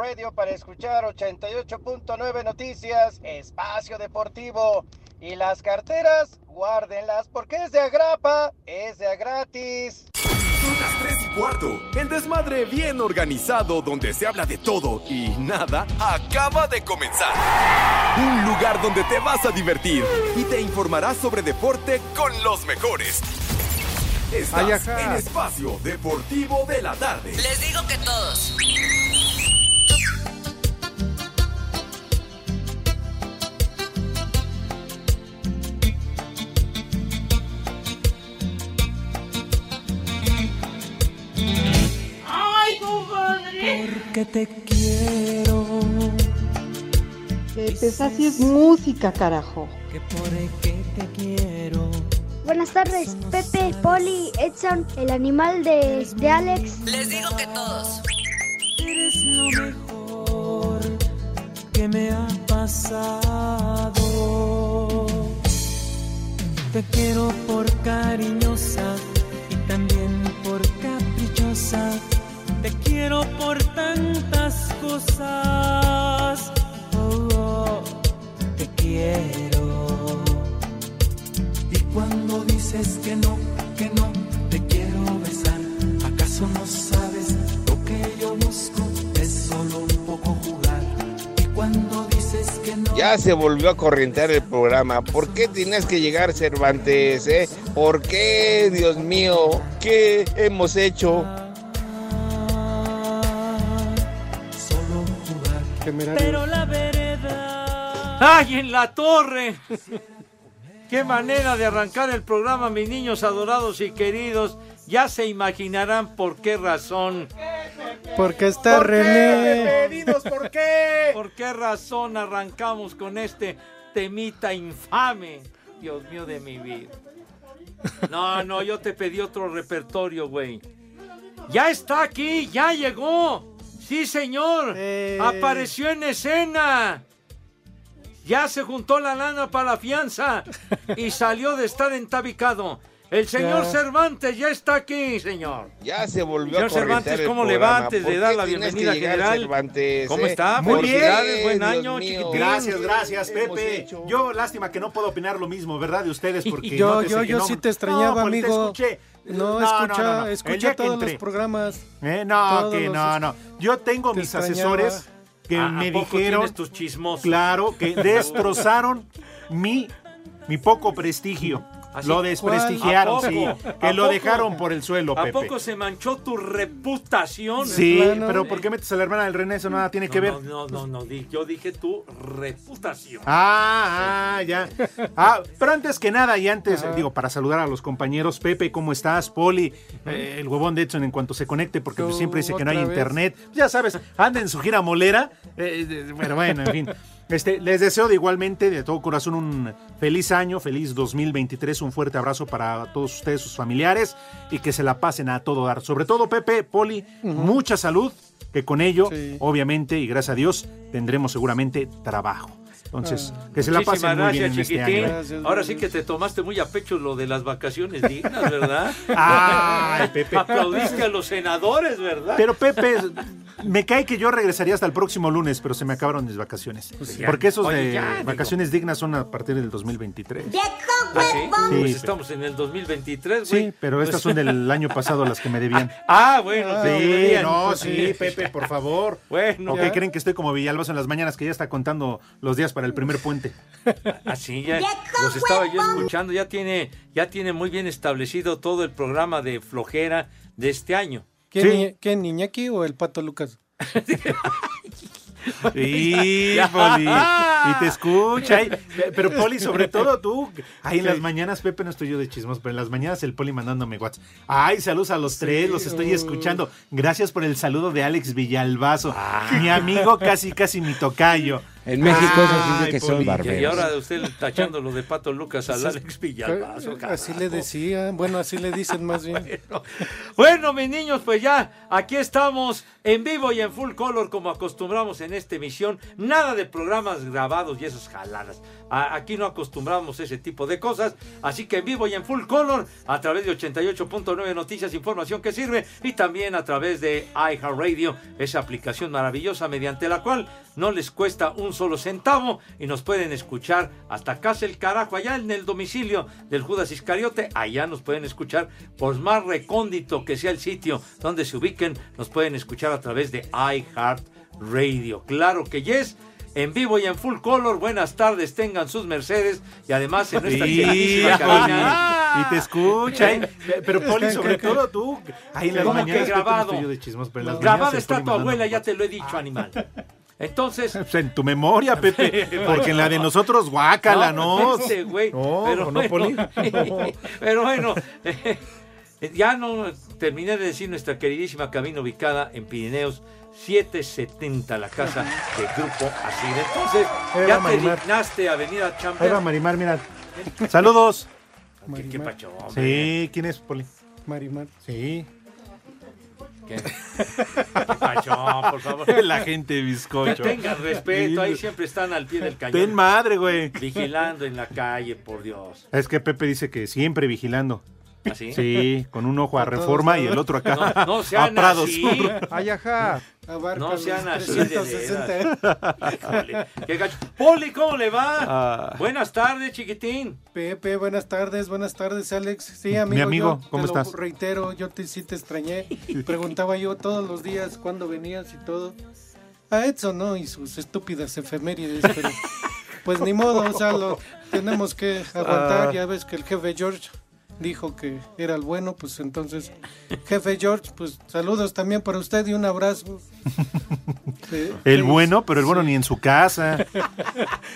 iHeartRadio para escuchar 88.9 Noticias, Espacio Deportivo. Y las carteras, guárdenlas porque es de agrapa, es de a gratis. Son las 3 y cuarto. El desmadre bien organizado donde se habla de todo y nada acaba de comenzar. Un lugar donde te vas a divertir y te informarás sobre deporte con los mejores. Estás en Espacio Deportivo de la Tarde. Les digo que todos. Porque te quiero. Pepe, esa sí es música, carajo. Que por que te quiero. Buenas tardes, Pepe, Poli, Edson, el animal de, de Alex. Les digo que todos. Eres lo mejor que me ha pasado. Te quiero por cariñosa y también por caprichosa. Te quiero por tantas cosas. Oh, oh, te quiero. Y cuando dices que no, que no, te quiero besar. ¿Acaso no sabes lo que yo busco? Es solo un poco jugar. Y cuando dices que no. Ya se volvió a corrientear el programa. ¿Por qué tienes que llegar Cervantes, eh? ¿Por qué, Dios mío? ¿Qué hemos hecho? Pero la vereda. ¡Ay, en la torre! ¡Qué manera de arrancar el programa, mis niños adorados y queridos! Ya se imaginarán por qué razón. Porque está René. Dinos por qué. ¿Por qué razón arrancamos con este temita infame? Dios mío de mi vida. No, no, yo te pedí otro repertorio, güey. Ya está aquí, ya llegó. Sí, señor. Apareció en escena. Ya se juntó la lana para la fianza y salió de estar entabicado. El señor Ya. Cervantes ya está aquí, señor. Ya se volvió Señor a Cervantes, el ¿cómo le va antes ¿Por de dar la bienvenida general? Cervantes, ¿Cómo eh? está? Muy Felicidades, bien, buen Dios año, chiquitín. Gracias, gracias, Pepe. Yo, lástima que no puedo opinar lo mismo, ¿verdad? De ustedes, porque Yo, yo, yo no- sí te extrañaba, No, Poli, te amigo. escuché. No, No, escucha, no, no, no. El escucha todos entré. los programas. Eh, no, que no, no. Yo tengo Te mis extrañaba. asesores que ¿A- a me poco dijeron, tus chismosos? claro, que destrozaron mi, mi poco prestigio. Lo desprestigiaron, ¿A sí. ¿A Que lo poco? dejaron por el suelo, ¿A Pepe. poco se manchó tu reputación? Sí, pero ¿por qué metes a la hermana del René? Eso nada tiene que ver. No, no, no, no, yo dije tu reputación. Ah, ah, ya. Ah, pero antes que nada y antes, digo, para saludar a los compañeros, Pepe, ¿cómo estás? Poli, eh, el huevón de Edson en cuanto se conecte, porque pues, Tú, siempre dice que no hay vez. internet. Ya sabes, anda en su gira molera. eh, eh, pero bueno, en fin. Este, les deseo de igualmente, de todo corazón, un feliz año, feliz 2023, un fuerte abrazo para todos ustedes, sus familiares, y que se la pasen a todo dar. Sobre todo, Pepe, Poli, mucha salud, que con ello, obviamente, y gracias a Dios, tendremos seguramente trabajo. Entonces, que se la pasen muy bien en gracias, este chiquitín. año. ¿eh? Ahora sí que te tomaste muy a pecho lo de las vacaciones dignas, ¿verdad? Ay, Pepe. Aplaudiste a los senadores, ¿verdad? Pero Pepe, me cae que yo regresaría hasta el próximo lunes, pero se me acabaron mis vacaciones. Pues ya. Porque esos Oye, de ya, digo. vacaciones dignas son a partir del 2023. ¿Ah, sí? Sí, Pues estamos en el 2023, güey. Sí, pero estas son del año pasado las que me debían. Ah, bueno, te Sí, debían. no, sí, Pepe, por favor. Bueno. ¿O qué creen que estoy como Villalbazo en las mañanas que ya está contando los días para el primer puente? Así ya los estaba yo escuchando, ya tiene, ya tiene muy bien establecido todo el programa de flojera de este año. ¿Quién, Ni- quién, Iñaki o el Pato Lucas? Sí. Poli. Y te escucha. y- pero Poli, sobre todo tú. Ahí en Sí. las mañanas, Pepe, no estoy yo de chismos, pero en las mañanas el Poli mandándome WhatsApp. Ay, saludos a los tres, los estoy uh. escuchando. Gracias por el saludo de Alex Villalbazo. Mi amigo, casi, casi mi tocayo. En México eso sí Ay, dice que son barberos. Y ahora usted tachando lo de Pato Lucas al Alex Villalbazo. Así le decía, bueno, así le dicen más bien. Bueno, mis niños, pues ya, aquí estamos en vivo y en full color como acostumbramos en esta emisión. Nada de programas grabados y esas jaladas. Aquí no acostumbramos ese tipo de cosas. Así que en vivo y en full color, a través de 88.9 Noticias, información que sirve. Y también a través de iHeartRadio, esa aplicación maravillosa mediante la cual no les cuesta un solo centavo y nos pueden escuchar hasta casa el carajo, allá en el domicilio del Judas Iscariote. Allá nos pueden escuchar, por más recóndito que sea el sitio donde se ubiquen, nos pueden escuchar a través de iHeartRadio. Claro que yes. En vivo y en full color, buenas tardes, tengan sus Mercedes y además en nuestra Sí, cabina. Y te escucha. ¿eh? Pero Poli, sobre todo tú. Ahí en las ¿Cómo mañanas, que Pepe, no grabado? estoy yo de chismos, pero en las Grabada mañanas el está tu abuela, ya te lo he dicho, animal. Entonces, en tu memoria, Pepe. Porque en la de nosotros, guácala, ¿no? Ese güey. No, pero, no, Poli. bueno, pero bueno, eh, ya no terminé de decir nuestra queridísima cabina ubicada en Pirineos 770, la casa del grupo Asir. Entonces, Ahí ya va te Marimar. dignaste a venir a Ahí va. Marimar, mira. Saludos. ¿Qué, qué pacho, hombre? Sí, ¿quién es, Poli? Marimar. Sí. ¿Qué? ¿Qué pacho, por favor? La gente de bizcocho. Tengan respeto, ahí siempre están al pie del cañón. Ten madre, güey. Vigilando en la calle, por Dios. Es que Pepe dice que siempre vigilando. ¿Así? Sí, con un ojo a Reforma y el otro acá No, no a sean Prado así. Sur. Ay, ajá. Abarca No sean así de 360, veras. Híjole, qué gacho. Poli, ¿cómo le va? Ah. Buenas tardes, chiquitín. Pepe, buenas tardes, buenas tardes, Alex. Sí, amigo. amigo, yo ¿cómo te lo estás? reitero, yo te, sí te extrañé. Preguntaba yo todos los días cuándo venías y todo. A Edson, ¿no? Y sus estúpidas efemérides, pero pues ni modo, o sea, lo tenemos que aguantar. Ah. Ya ves que el jefe George dijo que era el bueno, pues entonces, jefe George, pues saludos también para usted y un abrazo. Sí, El bueno, pero el bueno ni en su casa.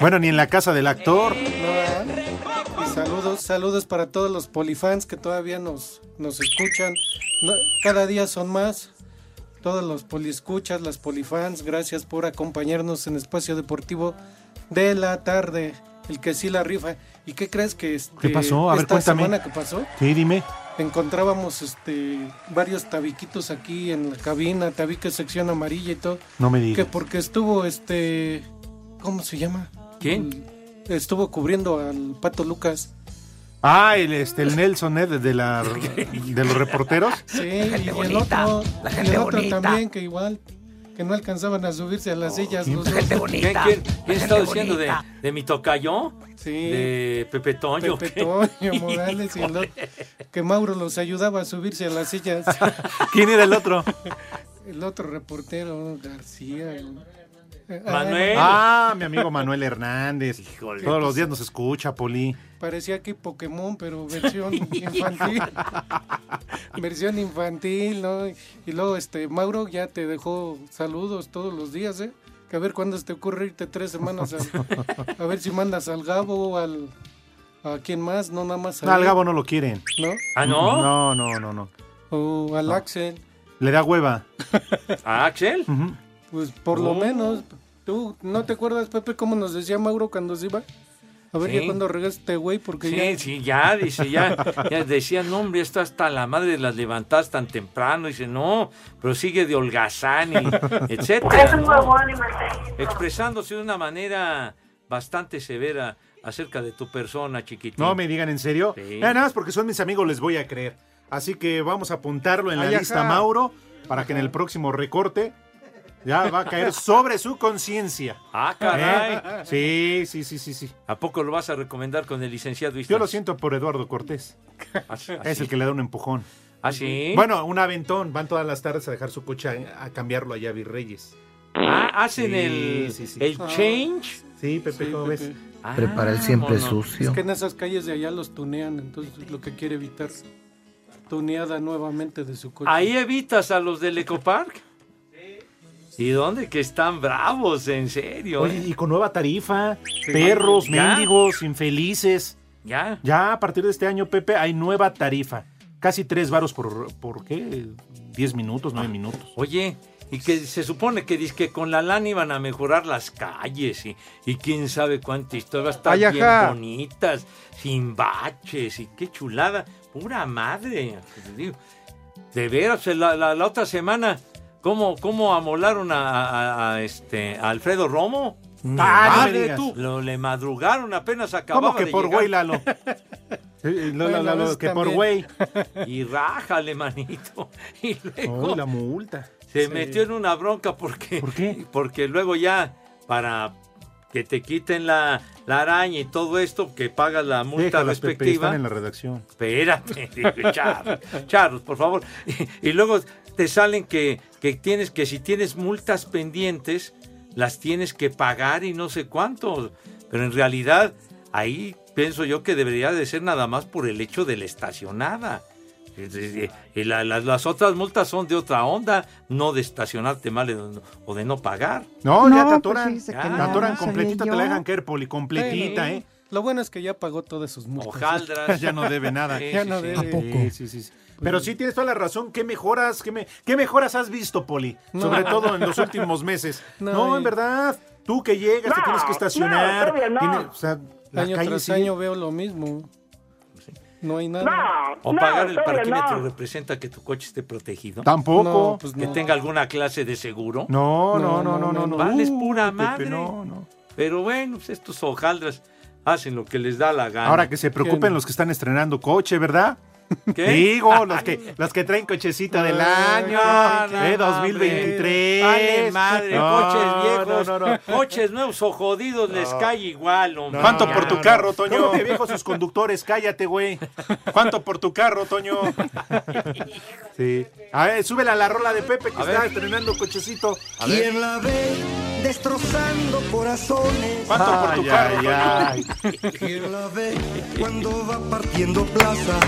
Bueno, ni en la casa del actor. No, y saludos, saludos para todos los polifans que todavía nos, nos escuchan. No, cada día son más. Todos los poliescuchas, las polifans, gracias por acompañarnos en Espacio Deportivo de la tarde. El que sí la rifa. ¿Y qué crees que este, ¿Qué pasó? A ver, esta cuéntame. semana que pasó? Sí, dime. Encontrábamos este varios tabiquitos aquí en la cabina, tabique sección amarilla y todo. No me Que digas. porque estuvo este. ¿Cómo se llama? ¿Quién? Estuvo cubriendo al Pato Lucas. Ah, el, este, el Nelson, ¿eh? De, la, de los reporteros. Sí, y el otro, y el otro también, que igual, que no alcanzaban a subirse a las sillas. los dos. ¿Quién, quién, quién está diciendo de, de mi tocayo? Sí. De Pepe Toño. Pepe ¿qué? Toño Morales y el otro, que Mauro los ayudaba a subirse a las sillas. ¿Quién era el otro? El otro reportero, García. el- Manuel. Ah, mi amigo Manuel Hernández. Híjole. Todos los días nos escucha, Poli. Parecía que Pokémon, pero versión infantil. versión infantil, ¿no? Y luego, este, Mauro ya te dejó saludos todos los días, ¿eh? Que a ver cuándo se te ocurre irte tres semanas a, a ver si mandas al Gabo o al... ¿A quién más? No, nada más a No, al Gabo no lo quieren. ¿No? ¿Ah, no? No, no, no, no. O al Axel. Le da hueva. ¿A Axel? Ujú. Pues por lo Oh. menos. ¿Tú no te acuerdas, Pepe, cómo nos decía Mauro cuando se iba? A ver, Sí. ya cuando regresa este güey, porque Sí, ya... sí, ya, dice, ya, ya decía, no, hombre, esto hasta la madre de las levantadas tan temprano. Dice, no, pero sigue de holgazán y etcétera. ¿no? Expresándose de una manera bastante severa acerca de tu persona, chiquitín. No me digan en serio. Sí. Eh, nada más porque son mis amigos, les voy a creer. Así que vamos a apuntarlo en la Ay, lista, ajá. Mauro, para que en el próximo recorte ya va a caer sobre su conciencia. Ah, caray. ¿Eh? Sí, sí, sí, sí, sí. ¿A poco lo vas a recomendar con el licenciado Yo lo siento por Eduardo Cortés. Es el que le da un empujón. ¿Ah, sí? Bueno, un aventón. Van todas las tardes a dejar su coche a, a cambiarlo allá a Virreyes. Ah, hacen Sí, el, sí, sí. el Ah. change. Sí, Pepe, Sí, ¿cómo Pepe. ves? Ah, Prepara el siempre sucio. Es que en esas calles de allá los tunean, entonces es lo que quiere evitar. Tuneada nuevamente de su coche. Ahí evitas a los del Ecopark. ¿Y dónde que están bravos, en serio? Oye, eh? y con nueva tarifa, perros, Ya. mendigos, infelices. Ya. Ya a partir de este año, Pepe, hay nueva tarifa. Casi tres varos por, ¿por qué? ¿Diez minutos, nueve minutos? Oye, y que se supone que que con la lana iban a mejorar las calles y, y quién sabe cuántas historias, va a estar Ay, bien ajá. bonitas, sin baches y qué chulada, pura madre. De veras, la, la- la otra semana, ¿cómo, cómo amolaron a, a- a este, a Alfredo Romo? Ah, no me Madre digas. tú. Lo, le madrugaron, apenas acababa ¿Cómo que de por llegar. güey, Lalo? Lo- lo- lo- lo- que por güey. Y rájale, manito. Y luego Oh, la multa. se Sí. metió en una bronca porque. ¿Por qué? Porque luego ya, para que te quiten la, la araña y todo esto, que pagas la multa Déjalas, Pepe, respectiva. están en la redacción. Espérate, Charlos, Charlos, por favor. Y, y luego te salen que, que tienes que si tienes multas pendientes, las tienes que pagar y no sé cuánto. Pero en realidad, ahí pienso yo que debería de ser nada más por el hecho de la estacionada. Es- es- Y la- la- las otras multas son de otra onda, no de estacionarte mal o- o de no pagar. No, ya No, te pues atoran. fíjese que te atoran completita, te la dejan caer poli, completita, Sí. ¿eh? Lo bueno es que ya pagó todas sus multas. Hojaldras. ya no debe nada. Sí, Ya sí, sí. debe. Sí, sí, sí. Pero sí tienes toda la razón. ¿Qué mejoras, qué, me- qué mejoras has visto, Poli? No. Sobre todo en los últimos meses. No, No, y- en verdad. Tú que llegas, te tienes que estacionar. todavía no. tienes- o sea, la año calle tras sigue- año veo lo mismo. No hay nada. O pagar el parquímetro representa que tu coche esté protegido. Tampoco. No, pues que tenga alguna clase de seguro. No, no, no, no, no, no. Vales Uh, pura Pepe, madre. no, no. Pero bueno, pues estos hojaldras hacen lo que les da la gana. Ahora que se preocupen los que están estrenando coche, ¿verdad? ¿Qué? Digo, los que, los que traen cochecito del año, No, no, eh, no, 2023. Vale madre, No, coches viejos, no, no, no. coches nuevos o jodidos les cae igual, hombre. ¿Cuánto por tu carro, Toño? ¿Cómo que viejos sus conductores? Cállate, güey. ¿Cuánto por tu carro, Toño? Sí. A ver, súbela a la rola de Pepe que A está estrenando cochecito. A ¿Quién la ve destrozando corazones? ¿Cuánto por tu Ay, carro, ay, Toño? ¿Quién la ve cuando va partiendo plaza?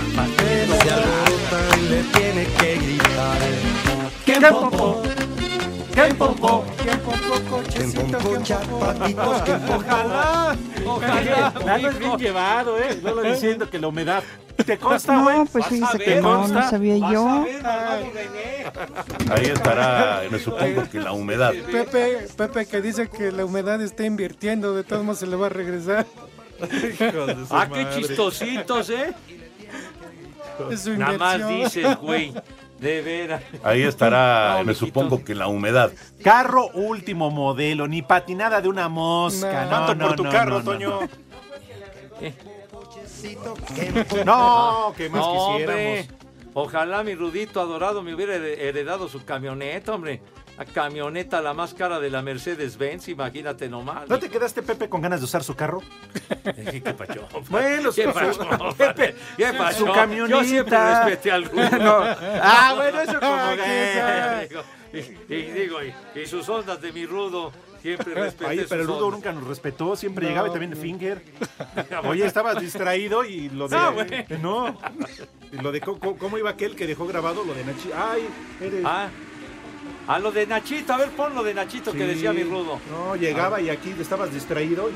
Se alborota y le tiene que gritar. ¿Quién pompó? ¿Quién pompó? ¿Quién pompó cochecito? ¿Quién pompó? patitos, ¿quién pompó? Ojalá, ojalá. Nada es bien llevado, ¿eh? Solo diciendo que la humedad. ¿Te consta, güey? No, pues fíjese ver, que no, no sabía yo. Ahí estará, me supongo que la humedad. Pepe, Pepe que dice que la humedad está invirtiendo, de todos modos se le va a regresar. Ah, qué chistositos, ¿eh? Es su Nada más dices, güey. De veras. Ahí estará, No, me supongo que la humedad. Carro último modelo, ni patinada de una mosca. No. No, ¿Cuánto no, por tu no, carro, no, no, Toño? no. No, ¿qué más No, quisiéramos? hombre. Ojalá mi Rudito adorado me hubiera hered- heredado su camioneta, hombre. La camioneta la más cara de la Mercedes-Benz, imagínate nomás. ¿No te quedaste, Pepe, con ganas de usar su carro? ¿Qué pacho? Bueno, ¿Qué? Pepe, ¿Qué pasó? su camioneta. Yo siempre respeté al. No. Ah, bueno, eso como que- digo, y, y digo, y, y sus ondas de mi Rudo, siempre respeté Ay, pero el Rudo nunca nos respetó, siempre No. llegaba y también de Finger. Oye, estabas distraído y lo de. Ah, güey. No. Lo de co- cómo iba aquel que dejó grabado lo de Nachi. Ay, eres. Ah, a lo de Nachito, a ver, pon lo de Nachito que decía mi Rudo. No, llegaba y aquí estabas distraído y.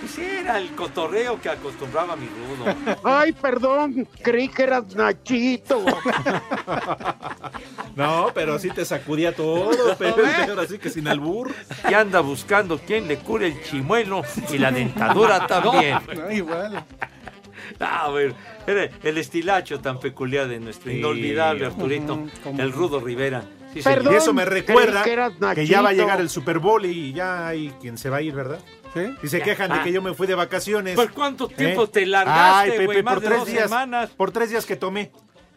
Pues era el cotorreo que acostumbraba mi Rudo. Ay, perdón, creí que eras Nachito. No, pero sí te sacudía todo, Pepe. Ahora sí que sin albur. Y anda buscando quién le cure el chimuelo y la dentadura también. No, igual. Ah, a ver, era el estilacho tan peculiar de nuestro Sí. inolvidable Arturito, el. Rudo Rivera. Sí, Perdón. señor. Y eso me recuerda que que ya va a llegar el Super Bowl y ya hay quien se va a ir, ¿verdad? ¿Sí? Y se quejan de que yo me fui de vacaciones. ¿Por cuánto tiempo ¿Eh? te largaste, Ay, Pepe, güey? Más por de tres dos días. semanas. Por tres días que tomé.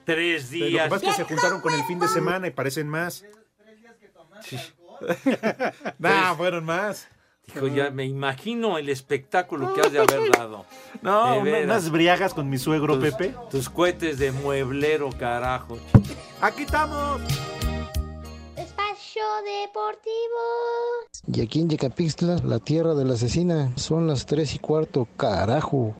Tres Lo que días. pasa es que se juntaron con el fin de semana y parecen más. nah, fueron más. Hijo, ya me imagino el espectáculo que has de haber dado. No, unas briagas con mi suegro Tus- Pepe. Tus cohetes de mueblero, carajo. Aquí estamos. Espacio Deportivo. Y aquí en Yecapixtla, la tierra de la asesina, son las tres y cuarto, carajo.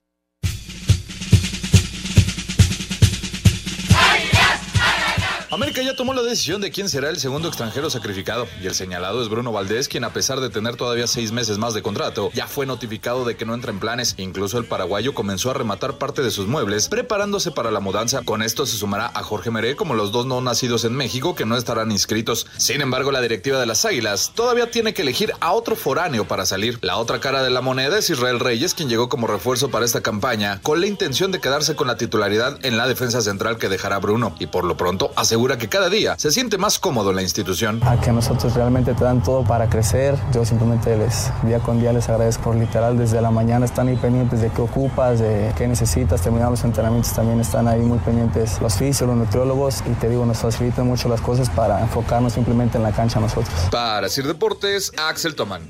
América ya tomó la decisión de quién será el segundo extranjero sacrificado y el señalado es Bruno Valdés, quien a pesar de tener todavía seis meses más de contrato, ya fue notificado de que no entra en planes. Incluso el paraguayo comenzó a rematar parte de sus muebles, preparándose para la mudanza. Con esto se sumará a Jorge Meré como los dos no nacidos en México que no estarán inscritos. Sin embargo, la directiva de las Águilas todavía tiene que elegir a otro foráneo para salir. La otra cara de la moneda es Israel Reyes, quien llegó como refuerzo para esta campaña, con la intención de quedarse con la titularidad en la defensa central que dejará Bruno. Y por lo pronto asegura que cada día se siente más cómodo en la institución. A que nosotros realmente te dan todo para crecer. Yo simplemente les, día con día les agradezco por literal desde la mañana están ahí pendientes de qué ocupas, de qué necesitas. Terminando los entrenamientos también están ahí muy pendientes los fisios, los nutriólogos y te digo, nos facilitan mucho las cosas para enfocarnos simplemente en la cancha nosotros. Para Sir Deportes, Axel Tomán.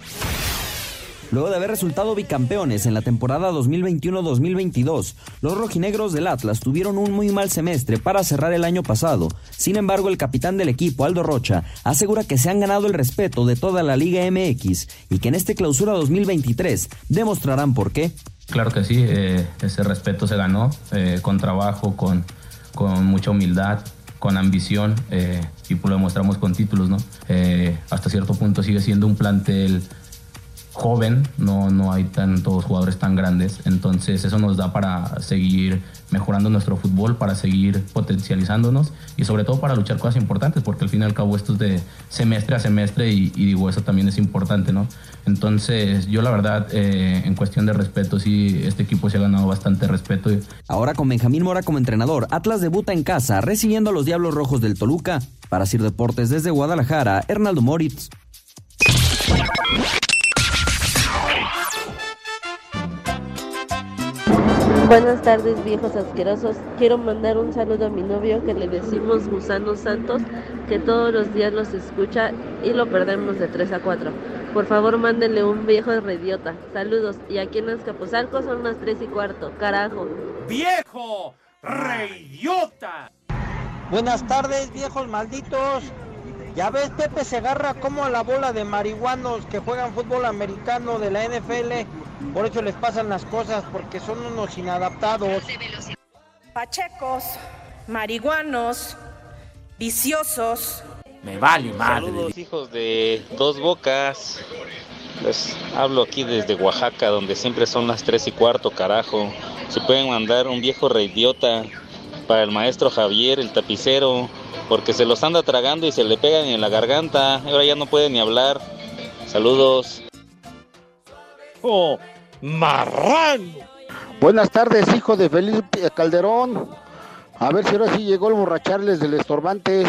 Luego de haber resultado bicampeones en la temporada 2021-2022, los rojinegros del Atlas tuvieron un muy mal semestre para cerrar el año pasado. Sin embargo, el capitán del equipo, Aldo Rocha, asegura que se han ganado el respeto de toda la Liga MX y que en este clausura 2023 demostrarán por qué. Claro que sí, eh, ese respeto se ganó eh, con trabajo, con, con mucha humildad, con ambición eh, y lo demostramos con títulos, ¿no? hasta cierto punto sigue siendo un plantel joven, no, no hay tantos jugadores tan grandes, entonces eso nos da para seguir mejorando nuestro fútbol, para seguir potencializándonos y sobre todo para luchar cosas importantes, porque al fin y al cabo esto es de semestre a semestre y, digo, eso también es importante, ¿no? Entonces yo la verdad, eh, en cuestión de respeto, sí, este equipo se ha ganado bastante respeto. Ahora con Benjamín Mora como entrenador, Atlas debuta en casa, recibiendo a los Diablos Rojos del Toluca. Para Sir Deportes desde Guadalajara, Hernaldo Moritz. Buenas tardes viejos asquerosos. Quiero mandar un saludo a mi novio que le decimos Gusano Santos, que todos los días los escucha y lo perdemos de 3 a 4. Por favor mándenle un viejo reidiota. Saludos. Y aquí en Azcapotzalco son las 3 y cuarto. Carajo. ¡Viejo reidiota! Buenas tardes viejos malditos. Ya ves, Pepe se agarra como a la bola de marihuanos que juegan fútbol americano de la NFL. Por eso les pasan las cosas, porque son unos inadaptados. Pachecos, marihuanos, viciosos. Me vale madre. Saludos, hijos de dos bocas. Les hablo aquí desde Oaxaca, donde siempre son las tres y cuarto, carajo. Si pueden mandar un viejo reidiota para el maestro Javier, el tapicero, porque se los anda tragando y se le pegan en la garganta. Ahora ya no puede ni hablar. Saludos. ¡Oh, marrano! Buenas tardes, hijo de Felipe Calderón. A ver si ahora sí llegó el borracharles del estorbantes.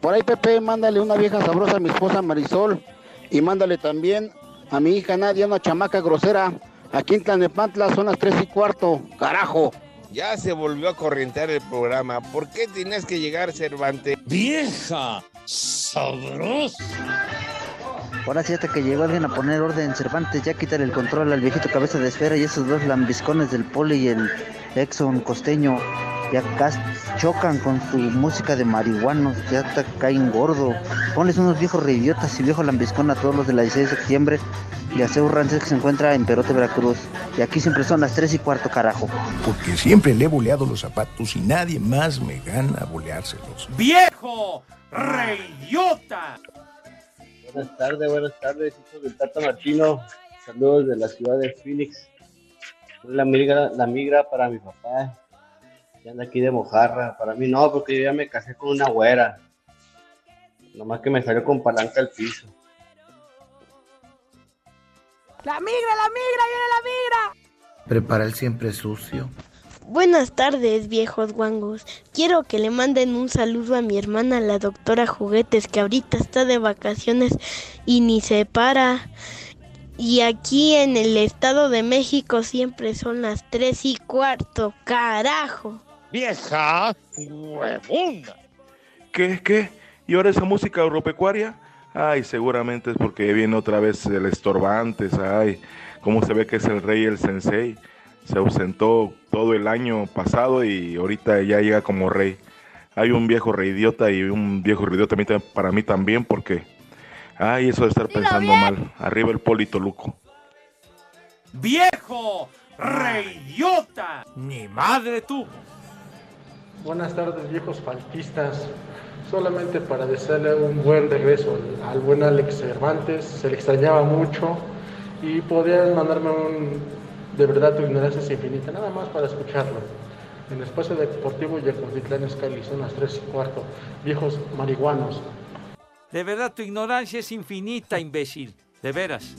Por ahí, Pepe, mándale una vieja sabrosa a mi esposa Marisol. Y mándale también a mi hija Nadia, una chamaca grosera. Aquí en Tlanepantla son las tres y cuarto. ¡Carajo! Ya se volvió a corrientear el programa. ¿Por qué tienes que llegar, Cervantes? ¡Vieja! ¡Sabrosa! Ahora sí hasta que llegó alguien a poner orden Cervantes, ya quitar el control al viejito cabeza de esfera y esos dos lambiscones del poli y el Exxon costeño. Ya casi chocan con su música de marihuanos, ya hasta caen gordo. Ponles unos viejos reidiotas y viejo lambiscón a todos los de la 16 de septiembre y a Seu Rances que se encuentra en Perote, Veracruz. Y aquí siempre son las 3 y cuarto, carajo. Porque siempre le he boleado los zapatos y nadie más me gana boleárselos. ¡Viejo reidiota! Buenas tardes, buenas tardes, hijos del Tata Martino. Saludos de la ciudad de Phoenix. Soy la migra, la migra para mi papá. Que anda aquí de mojarra. Para mí no, porque yo ya me casé con una güera. Nomás que me salió con palanca al piso. La migra, la migra, viene la migra. Prepara el siempre sucio. Buenas tardes, viejos guangos. Quiero que le manden un saludo a mi hermana, la doctora Juguetes, que ahorita está de vacaciones y ni se para. Y aquí en el Estado de México siempre son las tres y cuarto. ¡Carajo! ¡Vieja! ¡Huevona! ¿Qué? ¿Qué? ¿Y ahora esa música agropecuaria? Ay, seguramente es porque viene otra vez el estorbantes. Ay, cómo se ve que es el rey el sensei. Se ausentó todo el año pasado y ahorita ya llega como rey. Hay un viejo reidiota y un viejo reidiota también para mí también porque... Ay, eso de estar pensando mal. Arriba el Polito Luco. ¡Viejo reidiota! ¡Ni madre tú! Buenas tardes, viejos faltistas. Solamente para desearle un buen regreso al buen Alex Cervantes. Se le extrañaba mucho y podrían mandarme un de verdad tu ignorancia es infinita, nada más para escucharlo. En el espacio deportivo Yacotitlán Escali son las 3 y cuarto. Viejos marihuanos. De verdad, tu ignorancia es infinita, imbécil. De veras.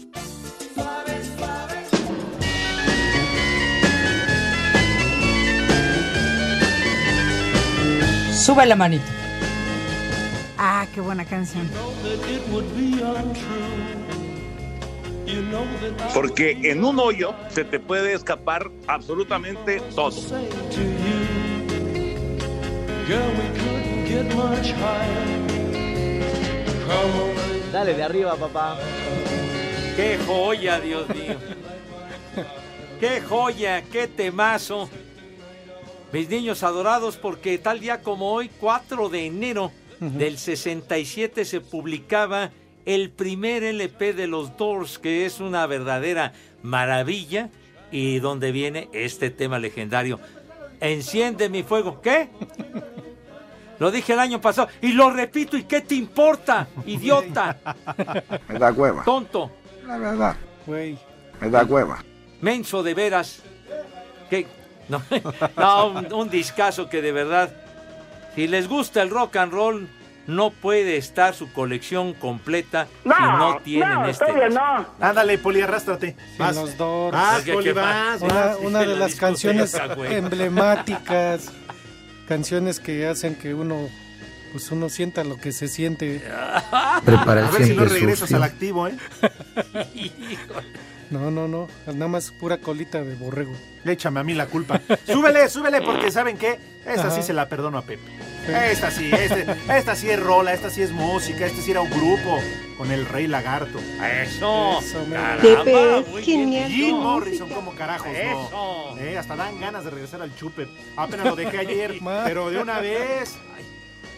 Sube la manita. Ah, qué buena canción. Porque en un hoyo se te puede escapar absolutamente todo. Dale de arriba, papá. ¡Qué joya, Dios mío! ¡Qué joya! ¡Qué temazo! Mis niños adorados, porque tal día como hoy, 4 de enero del 67, se publicaba el primer LP de los Doors, que es una verdadera maravilla, y donde viene este tema legendario. Enciende mi fuego. ¿Qué? Lo dije el año pasado y lo repito, ¿y qué te importa, idiota? Me da cueva. Tonto. La verdad. Güey. Me da cueva. Menso de veras. ¿Qué? No, no un, un discazo que de verdad, si les gusta el rock and roll, no puede estar su colección completa si no tienen este. no. Ándale, Poli, arrástrate. Vas. los Doors. Vas, Porque Poli, vas, Una, vas. una de la las canciones emblemáticas, canciones que hacen que uno, pues uno sienta lo que se siente. A ver si no regresas al activo, ¿eh? No, no, no, nada más pura colita de borrego. Échame a mí la culpa. súbele, súbele, porque ¿saben qué? Esta sí se la perdono a Pepe. Esta sí, este- esta sí es rola, esta sí es música, este sí era un grupo con el Rey Lagarto. Eso. Caramba, Pepe, es muy genial bien. Jim Morrison, como carajos, Eso. no. Eh, hasta dan ganas de regresar al chupe. Apenas lo dejé ayer, pero de una vez.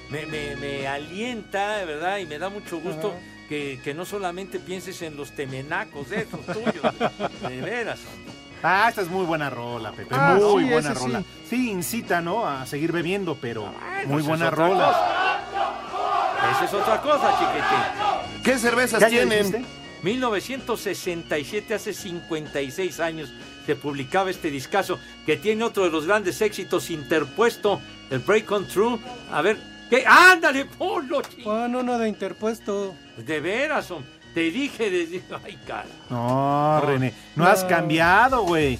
Me, me- me alienta, de verdad, y me da mucho gusto que, que no solamente pienses en los temenacos de esos tuyos. De veras. Ah, esta es muy buena rola, Pepe. Ah, muy sí, buena rola. sí. Sí. incita, ¿no? A seguir bebiendo, pero muy esa buena rola. Esa es otra cosa, chiquitín. ¿Qué cervezas ¿Qué tienen? dijiste? 1967, hace 56 años, se publicaba este discazo que tiene otro de los grandes éxitos interpuesto, el Break on True. A ver, ¿qué? ¡Ándale, ponlo, chico! Bueno, uno de interpuesto. De veras, hom- te dije desde... ¡Ay, cara! No, René, no, No. has cambiado, güey.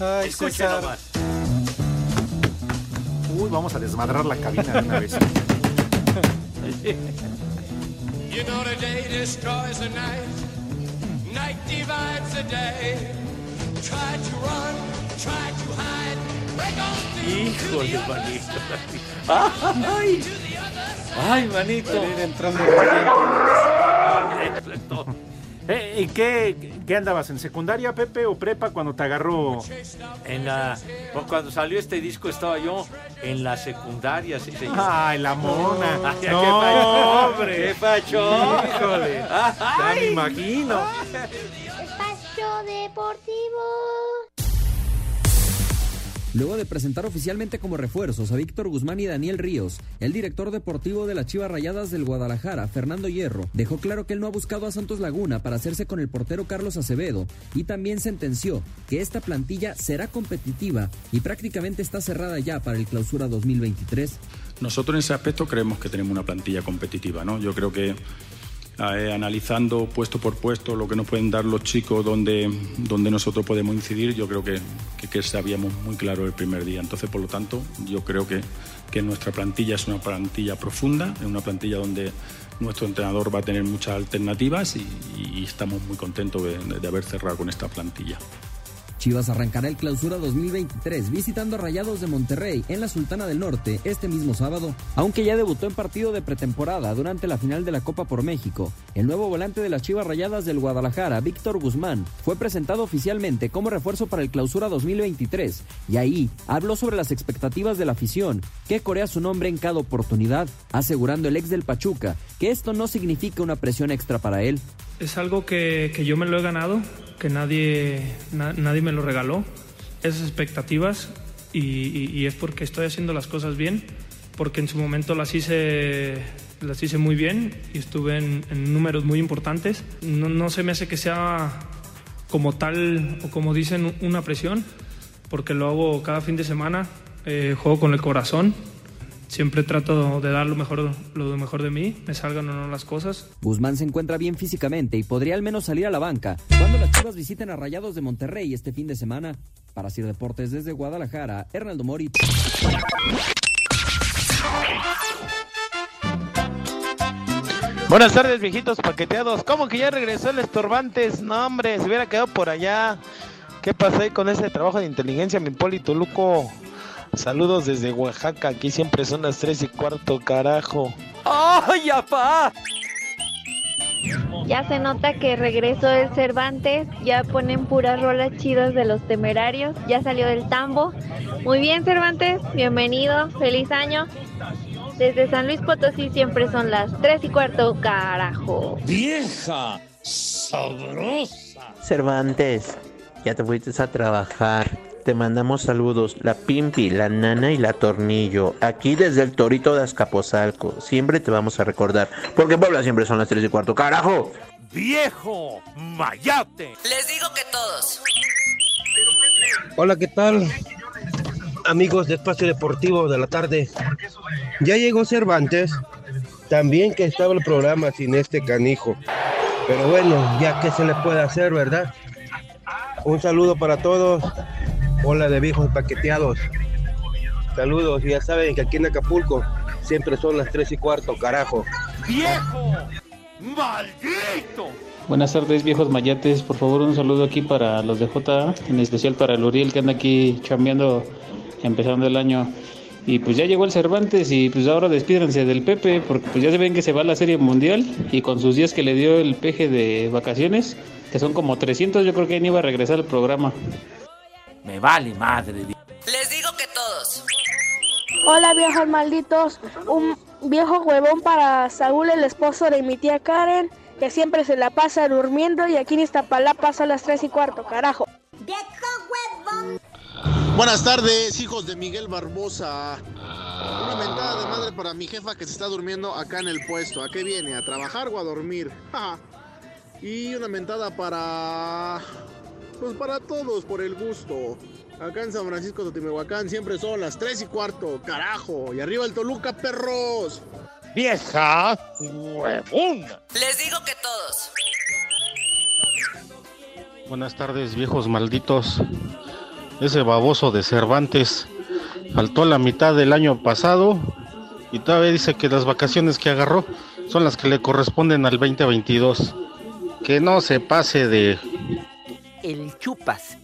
Ay, César. nomás. Uy, vamos a desmadrar la cabina de una vez. You know the day destroys the night, night divides the day. Try to run, try to hide, Híjole, manito. ¡Ay! ¡Ay, manito! Entrando Eh, ¿Y qué, qué andabas? ¿En secundaria, Pepe, o prepa cuando te agarró? En la, pues, cuando salió este disco estaba yo en la secundaria, sí, señor. Ay, la mona. Ay, ¿qué No, pacho? hombre. ¿Qué pacho? Híjole. Ya me imagino. Espacio Deportivo. Luego de presentar oficialmente como refuerzos a Víctor Guzmán y Daniel Ríos, el director deportivo de las Chivas Rayadas del Guadalajara, Fernando Hierro, dejó claro que él no ha buscado a Santos Laguna para hacerse con el portero Carlos Acevedo y también sentenció que esta plantilla será competitiva y prácticamente está cerrada ya para el clausura 2023. Nosotros en ese aspecto creemos que tenemos una plantilla competitiva, ¿no? Yo creo que eh, analizando puesto por puesto lo que nos pueden dar los chicos, donde, donde nosotros podemos incidir, yo creo que, que, sabíamos muy claro el primer día. Entonces, por lo tanto, yo creo que, que nuestra plantilla es una plantilla profunda, es una plantilla donde nuestro entrenador va a tener muchas alternativas y, estamos muy contentos de haber cerrado con esta plantilla. Chivas arrancará el clausura 2023 visitando a Rayados de Monterrey en la Sultana del Norte este mismo sábado, aunque ya debutó en partido de pretemporada durante la final de la Copa por México. El nuevo volante de las Chivas Rayadas del Guadalajara, Víctor Guzmán, fue presentado oficialmente como refuerzo para el clausura 2023 y ahí habló sobre las expectativas de la afición, que corea su nombre en cada oportunidad, asegurando el ex del Pachuca que esto no significa una presión extra para él. Es algo que, que yo me lo he ganado, que nadie, na- nadie me lo regaló. Esas expectativas y, es porque estoy haciendo las cosas bien, porque en su momento las hice, las hice muy bien y estuve en, en números muy importantes. No, no se me hace que sea como tal o como dicen una presión, porque lo hago cada fin de semana, eh, juego con el corazón, siempre trato de dar lo mejor, lo mejor de mí, me salgan o no las cosas. Guzmán se encuentra bien físicamente y podría al menos salir a la banca cuando las Chivas visiten a Rayados de Monterrey este fin de semana. Para Sir Deportes desde Guadalajara, Hernaldo Moritz. Buenas tardes, viejitos paqueteados. ¿Cómo que ya regresó el Estorbantes? No, hombre, se hubiera quedado por allá. ¿Qué pasó ahí con ese trabajo de inteligencia, mi Polito Luco? Saludos desde Oaxaca. Aquí siempre son las tres y cuarto, carajo. ¡Ay, apá! Ya se nota que regresó el Cervantes, ya ponen puras rolas chidas de los temerarios, ya salió del tambo. Muy bien Cervantes, bienvenido, feliz año. Desde San Luis Potosí siempre son las 3 y cuarto, carajo. Vieja, sabrosa. Cervantes, ya te fuiste a trabajar. Te mandamos saludos, la Pimpi, la Nana y la Tornillo. Aquí desde el Torito de Azcapotzalco. Siempre te vamos a recordar. Porque en Puebla siempre son las 3 y cuarto. ¡Carajo! ¡Viejo! ¡Mayate! Les digo que todos. Hola, ¿qué tal? Amigos de Espacio Deportivo de la tarde. Ya llegó Cervantes. También que estaba el programa sin este canijo. Pero bueno, ya que se le puede hacer, ¿verdad? Un saludo para todos. Hola de viejos paqueteados. Saludos. Y ya saben que aquí en Acapulco siempre son las 3 y cuarto, carajo. ¡Viejo! ¡Maldito! Buenas tardes, viejos mayates. Por favor, un saludo aquí para los de J, en especial para el Uriel que anda aquí chambeando, empezando el año. Y pues ya llegó el Cervantes y pues ahora despídense del Pepe, porque pues ya se ven que se va a la Serie Mundial y con sus días que le dio el peje de vacaciones, que son como 300, yo creo que ni iba a regresar al programa. Me vale madre. Les digo que todos. Hola viejos malditos, un viejo huevón para Saúl, el esposo de mi tía Karen, que siempre se la pasa durmiendo y aquí en Iztapalapa son las 3 y cuarto, carajo. Buenas tardes, hijos de Miguel Barbosa. Una mentada de madre para mi jefa que se está durmiendo acá en el puesto. ¿A qué viene? ¿A trabajar o a dormir? Y una mentada para... Pues para todos, por el gusto. Acá en San Francisco de Timehuacán siempre son las 3 y cuarto, carajo. Y arriba el Toluca, perros. Vieja, huevona. Les digo que todos. Buenas tardes, viejos malditos. Ese baboso de Cervantes faltó la mitad del año pasado y todavía dice que las vacaciones que agarró son las que le corresponden al 2022. Que no se pase de... El chupas.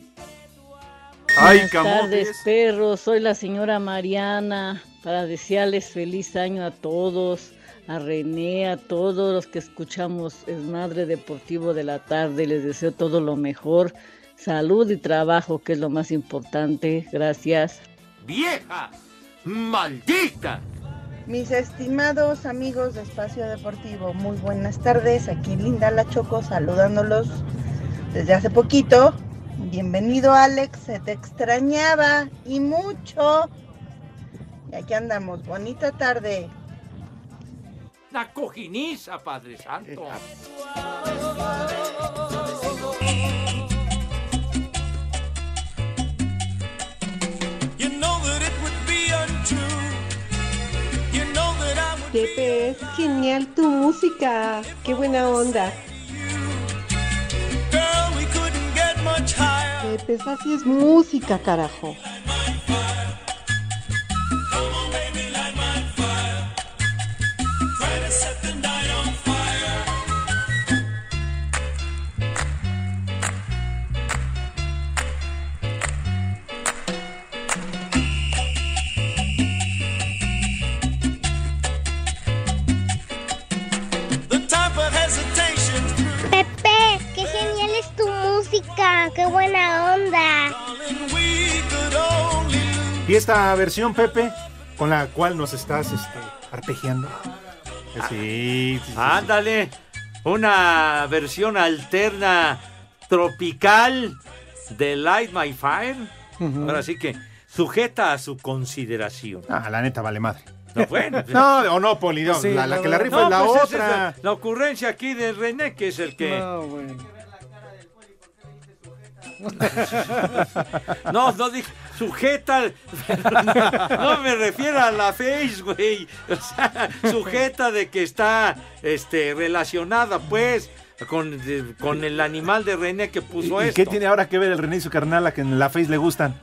Ay, Buenas tardes, perros. Soy la señora Mariana para desearles feliz año a todos, a René, a todos los que escuchamos el Madre Deportivo de la tarde. Les deseo todo lo mejor, salud y trabajo, que es lo más importante. Gracias. ¡Vieja! ¡Maldita! Mis estimados amigos de Espacio Deportivo, muy buenas tardes. Aquí Linda La Choco saludándolos desde hace poquito. Bienvenido Alex, se te extrañaba y mucho. Y aquí andamos, bonita tarde. La cojiniza, Padre Santo. Pepe, es genial tu música. Qué buena onda. Pepe, esa sí es música, carajo. Qué buena onda. Y esta versión, Pepe, con la cual nos estás este, arpegiando. Sí, sí. Ándale. Una versión alterna tropical de Light My Fire. Ahora sí que sujeta a su consideración. Ah, la neta vale madre. No, bueno. No, o no, Poli, no, Sí, la, la que la rifa No, es la pues es otra. la, la ocurrencia aquí de René, que es el que. No, no dije sujeta. No me refiero a la face, güey. O sea, sujeta de que está este, relacionada, pues, con, de- con el animal de René que puso ¿Y esto. qué tiene ahora que ver el René y su carnal a que en la Face le gustan?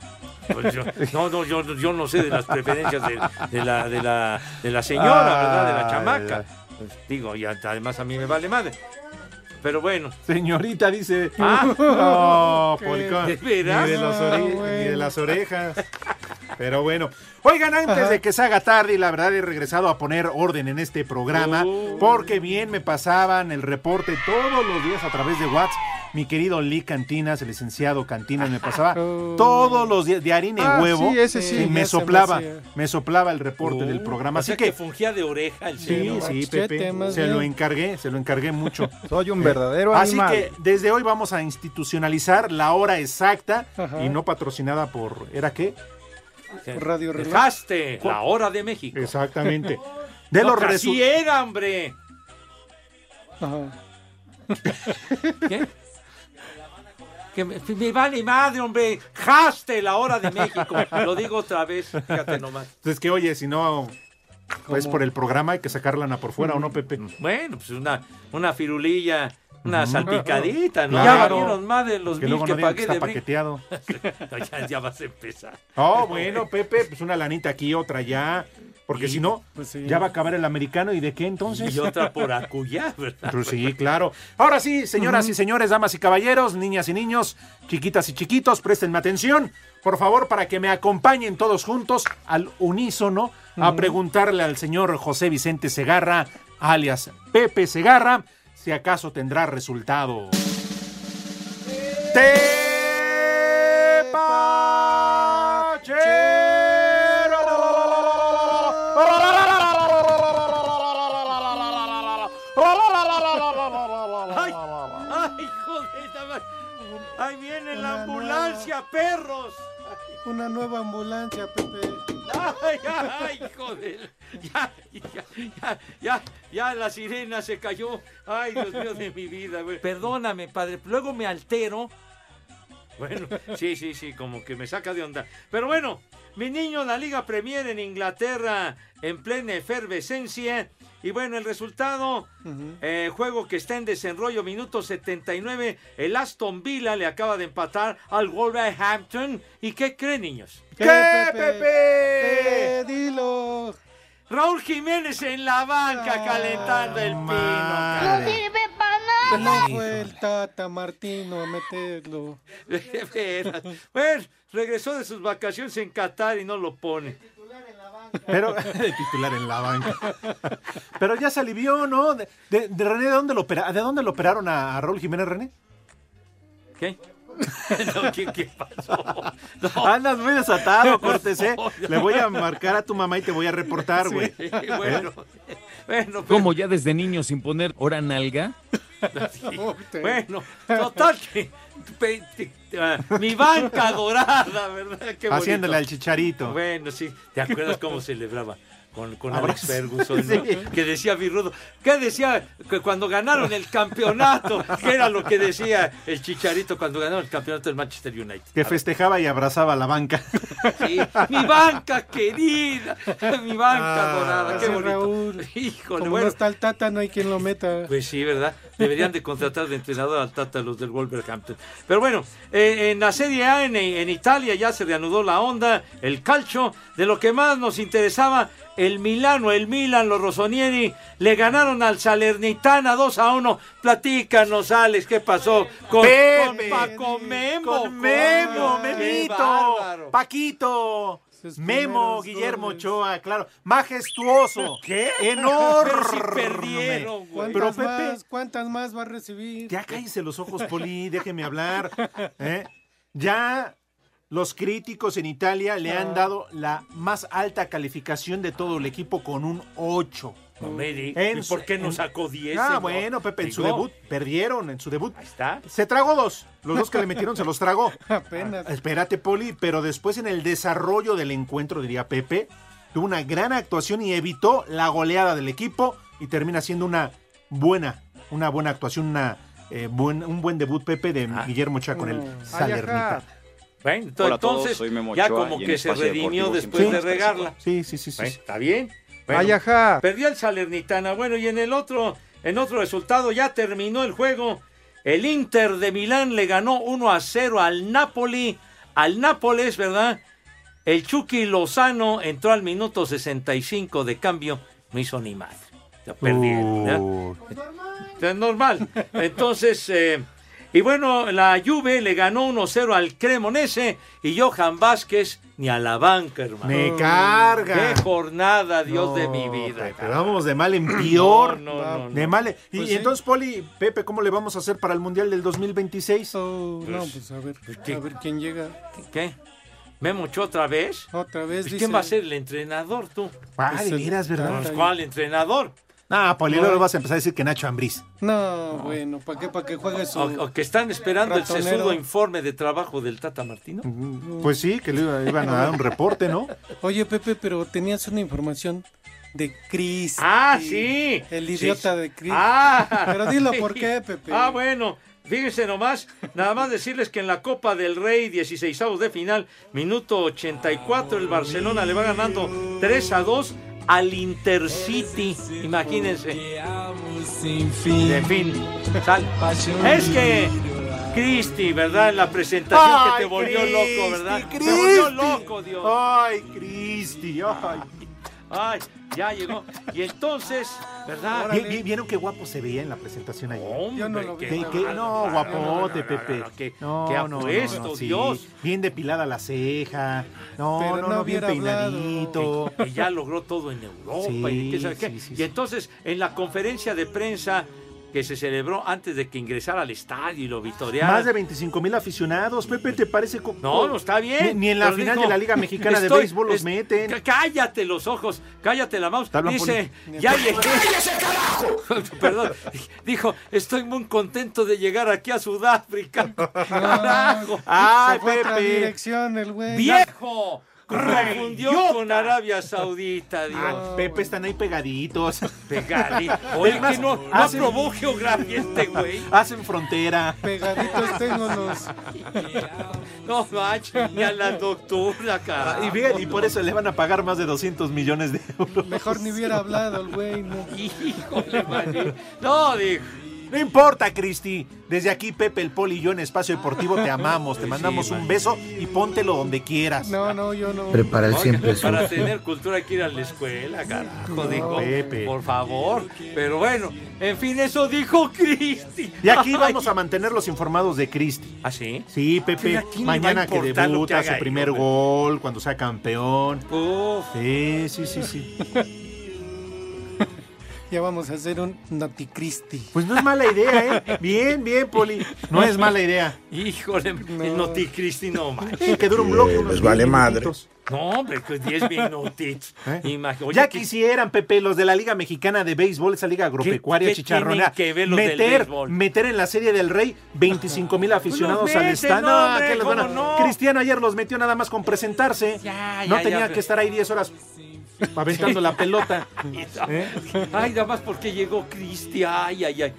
Pues yo- no, no, yo, yo no sé de las preferencias de, de la, de, la, de la señora, ¿verdad? De la chamaca. Pues, digo, y además a mí me vale madre. Pero bueno. Señorita dice. Ah. no. Policón. ¿De veras? Ni de, las Ah, ore- ni bueno. de las orejas. Pero bueno. Oigan, antes Ajá. de que se haga tarde, y la verdad he regresado a poner orden en este programa, Uh. porque bien me pasaban el reporte todos los días a través de WhatsApp. Mi querido Lee Cantinas, el licenciado Cantinas, me pasaba todos los días de harina y Ah, huevo. sí, ese sí, y me soplaba, me soplaba el reporte del programa. Uh, O Así sea que, que fungía de oreja el Sí, señor. sí, Pepe. Se bien. lo encargué, se lo encargué mucho. Soy un Verdadero Así animal. que desde hoy vamos a institucionalizar la hora exacta Ajá. y no patrocinada por. ¿Era qué? Radio Reloj. Dejaste la hora de México. Exactamente. De No, los así resu- era, hombre. ¿Qué? Que me, me vale madre, hombre. Jaste la hora de México. Lo digo otra vez, fíjate nomás. Es que, oye, si no. Pues por el programa hay que sacarla na por fuera, ¿o no, Pepe? Bueno, pues una, una firulilla, una salpicadita, ¿no? Claro. Ya valieron más de los Que mil luego que no pagué que está de paqueteado. Ya, ya vas a empezar. Oh, bueno, Pepe, pues una lanita aquí, otra allá. Porque si no, ya va a acabar el americano. ¿Y de qué entonces? Y otra por acullá, ¿verdad? Pues sí, claro. Ahora sí, señoras y señores, damas y caballeros, niñas y niños, chiquitas y chiquitos, préstenme atención, por favor, para que me acompañen todos juntos al unísono a preguntarle al señor José Vicente Segarra, alias Pepe Segarra, si acaso tendrá resultado. ¡Ay! ¡Ahí viene la ambulancia, perros! Una nueva ambulancia, Pepe. ¡Ay, ay, joder! Ya, ya, ya, ya, ya la sirena se cayó. ¡Ay, Dios mío de mi vida! güey. Perdóname, padre, luego me altero. Bueno, sí, sí, sí, como que me saca de onda. Pero bueno, mi niño, la Liga Premier en Inglaterra en plena efervescencia. Y bueno, el resultado, eh, juego que está en desenrollo, minuto 79. El Aston Villa le acaba de empatar al Wolverhampton. ¿Y qué creen, niños? ¿Qué, Pepe? ¿Qué? Dilo. Raúl Jiménez en la banca calentando el pino. caray. No fue el Tata Martino a meterlo. De veras. Bueno, regresó de sus vacaciones en Qatar y no lo pone. Pero, de titular en la banca. Pero ya se alivió, ¿no? De, de- de René, ¿de dónde, lo opera- ¿de dónde lo operaron a, a Raúl Jiménez, René? ¿Qué? No, ¿qué, qué pasó? Andas muy desatado, Cortés, ¿eh? Le voy a marcar a tu mamá y te voy a reportar, güey. Sí, bueno, bueno, pues, Como ya desde niño sin poner hora nalga. sí. bueno, total que mi banca dorada, ¿verdad? Qué. Haciéndole al chicharito. Bueno, sí. ¿Te acuerdas cómo celebraba? Con, con. Alex Ferguson, ¿no? Sí. que decía Virrudo. ¿Qué decía que cuando ganaron el campeonato? ¿Qué era lo que decía el Chicharito cuando ganaron el campeonato del Manchester United? Que festejaba y abrazaba a la banca. Sí, mi banca querida, mi banca Ah, dorada, qué bonito. Raúl. Híjole, Como bueno. no está el Tata, no hay quien lo meta. Pues sí, ¿verdad? Deberían de contratar de entrenador al Tata los del Wolverhampton. Pero bueno, eh, en la Serie A en, en Italia ya se reanudó la onda, el calcio. De lo que más nos interesaba, el Milano, el Milan, los Rossonieri le ganaron al Salernitana 2 a 1. Platícanos, Alex, ¿qué pasó con, Pepe, con Paco Memo? Con Memo, coño? ¡Qué Memito! Paquito. Memo, Guillermo goles. Ochoa, claro, majestuoso, ¿Qué? enorme. Si perdieron, güey. Pero ¿Cuántas, Pepe, más, ¿Cuántas más va a recibir? ya cállese los ojos, Poli, déjeme hablar. ¿eh? Ya los críticos en Italia le han Ah. dado la más alta calificación de todo el equipo con un 8. No me di- En ¿Y su- por qué no en- sacó 10? Ah, bueno, Pepe, en su debut perdieron, en su debut. está. Se tragó dos. Los dos que le metieron se los tragó. Apenas. Espérate, Poli, pero después en el desarrollo del encuentro, diría Pepe, tuvo una gran actuación y evitó la goleada del equipo y termina siendo una buena, una buena actuación, una, eh, buen- un buen debut, Pepe, de Ah. Guillermo Ochoa con el Salernitana. Bueno, ento- Hola a todos, entonces soy Memo ya Ochoa como que se redimió después de regarla. Sí, sí, sí, sí. Bueno, Está bien. Bueno, Ay, ajá. Perdió el Salernitana. Bueno, y en el otro, en otro resultado ya terminó el juego. El Inter de Milán le ganó 1 a 0 al Napoli. Al Nápoles, ¿verdad? El Chucky Lozano entró al minuto 65 de cambio. No hizo ni madre. Ya perdieron. Uh, Es normal. Entonces, eh, y bueno, la Juve le ganó 1-0 al Cremonese y Johan Vázquez ni a la banca, hermano. Me carga. Qué jornada, Dios No, de mi vida. Pepe, vamos de mal en peor. No, no, no, de mal. en- Y, Pues y sí. entonces, Poli, Pepe, ¿cómo le vamos a hacer para el Mundial del 2026? no, pues a ver, a ver quién llega. ¿Qué? ¿Memo Ochoa otra vez? Otra vez, ¿Y dice. ¿Quién va a ser el entrenador, tú? Ah, de veras, ¿verdad? Pues, ¿Cuál entrenador? Ah, Poli, luego vas a empezar a decir que Nacho Ambriz. No, bueno, ¿para qué? ¿Para que juegue su... O, o que están esperando el sesudo informe de trabajo del Tata Martino. Pues sí, que le iba- iban a dar un reporte, ¿no? Oye, Pepe, pero tenías una información de Chris. Ah, sí. El idiota sí. de Chris. Ah. Pero dilo por qué, Pepe. Ah, bueno. Fíjense nomás, nada más decirles que en la Copa del Rey, 16 de final, minuto 84, el Barcelona le va ganando 3 a 2 al Intercity. Imagínense. En fin, sal. Es que Cristi, ¿verdad? En la presentación que te volvió loco, ¿verdad? Te volvió loco, Dios. Ay, Cristi, ay. Ay, ya llegó. Y entonces, ¿verdad? Vi- vi- ¿Vieron qué guapo se veía en la presentación ayer? Hombre, Yo no lo vi. qué ¿Qué-? No, guapote, No, no, no, Pepe. no, qué- No, qué no, no, apuesto, no, sí. Dios. Bien depilada la ceja. No, Pero no, no no, bien peinadito. que ya logró todo en Europa y Sí, qué sabe qué. sí, sí, y entonces, en la conferencia de prensa que se celebró antes de que ingresara al estadio y lo vitoreara. Más de 25 mil aficionados. Pepe, ¿te parece? No, no está bien. Ni, ni en la Pero final dijo, de la Liga Mexicana de Béisbol los es- meten. Cá- Cállate los ojos, cállate la mouse. Dice, ya llegué. Perdón, dijo, estoy muy contento de llegar aquí a Sudáfrica. Carajo. Ay, Se fue a otra Pepe. dirección el güey. ¡Viejo! Confundió con Arabia Saudita, Dios. Ay, Pepe, están ahí pegaditos. Pegadito. Oye, que no, no hacen- aprobó geografía este güey. Hacen frontera. Pegaditos tengo los... No manches, ni a la doctora, cara. Y fíjate, y por eso le van a pagar más de 200 millones de euros. Mejor ni hubiera hablado el güey, no. Híjole, man. No, dijo. No importa, Cristi. Desde aquí, Pepe, el Poli y yo en Espacio Deportivo te amamos. Te mandamos un beso y póntelo donde quieras. No, no, yo no. Prepara el siempre Para tener cultura hay que ir a la escuela, carajo, dijo. Pepe. Por favor. Pero bueno, en fin, eso dijo Cristi. Y aquí vamos a mantenerlos informados de Cristi. ¿Ah, sí? Sí, Pepe, ¿a quién le va mañana que debuta haga su primer gol, cuando sea campeón. Uf. Sí, sí, sí, sí. Ya vamos a hacer un Noticristi. Pues no es mala idea, ¿eh? Bien, bien, Poli. No es mala idea. Híjole, el Noti Cristi no más. Sí, que dura un bloque. les vale 20 madre. No, hombre, que 10 minutitos. ¿Eh? Oye, ya que- quisieran, Pepe, los de la Liga Mexicana de Béisbol, esa liga agropecuaria qué chicharrona. tienen que ver los del meter, meter en la Serie del Rey 25 mil aficionados Pues los al estadio. no, No, hombre, ¿qué les van a- ¿cómo no? Cristiano ayer los metió nada más con presentarse. Ya, no ya, tenía ya. que estar ahí 10 horas aventando la pelota. ¿Eh? Ay, nada más porque llegó Cristi. Ay, ay, ay.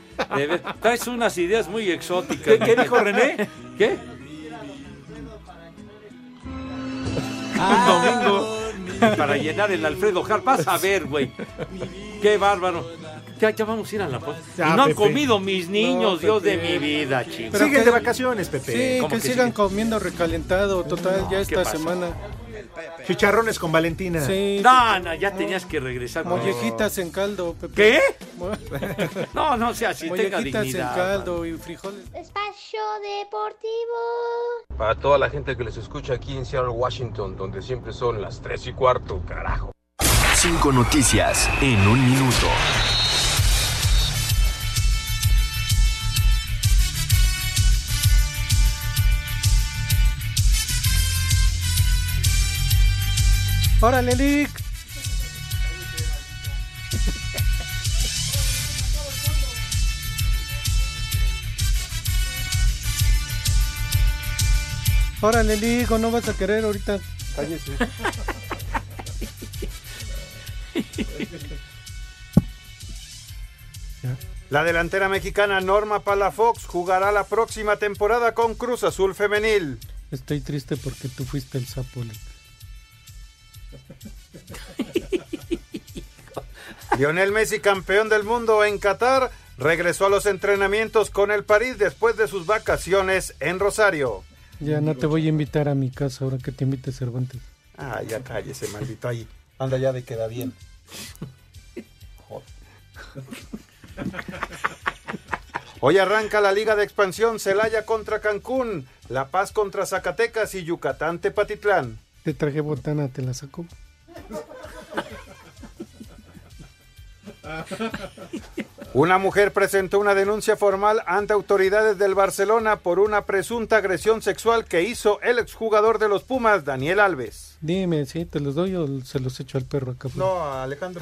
Traes unas ideas muy exóticas. ¿Qué- qué dijo René? ¿Qué? Un domingo para llenar el Alfredo Har. Vas a ver, güey. Qué bárbaro. Ya, ya vamos a ir a la pausa. No han Pepe. comido mis niños, No, Dios de mi vida, chicos. Pero Siguen de vacaciones, Pepe. Sí, ¿Cómo que, que sigan sigue? comiendo recalentado, total, ya esta semana. Chicharrones con Valentina. Sí, No, no, ya tenías que regresar. con- mollejitas en caldo, Pepe. ¿Qué? No, no sea así, tenga Mollejitas en caldo y frijoles. Espacio Deportivo. Para toda la gente que les escucha aquí en Seattle, Washington, donde siempre son las 3 y cuarto, carajo. Cinco noticias en un minuto. ¡Órale, Lick! Órale, Lick, ¿o no vas a querer ahorita? Cállese. La delantera mexicana Norma Palafox jugará la próxima temporada con Cruz Azul Femenil. Estoy triste porque tú fuiste el sapo, Lick. Lionel Messi, campeón del mundo en Qatar, regresó a los entrenamientos con el París después de sus vacaciones en Rosario. Ya no te voy a invitar a mi casa ahora que te invite Cervantes. Ah, ya cállese, maldito ahí. Anda ya de queda bien. Joder. Hoy arranca la Liga de Expansión Celaya contra Cancún, La Paz contra Zacatecas y Yucatán Tepatitlán. Te traje botana, te la saco. Una mujer presentó una denuncia formal ante autoridades del Barcelona por una presunta agresión sexual que hizo el exjugador de los Pumas, Daniel Alves. Dime, ¿sí? ¿Te los doy o se los echo al perro acá? No, Alejandro.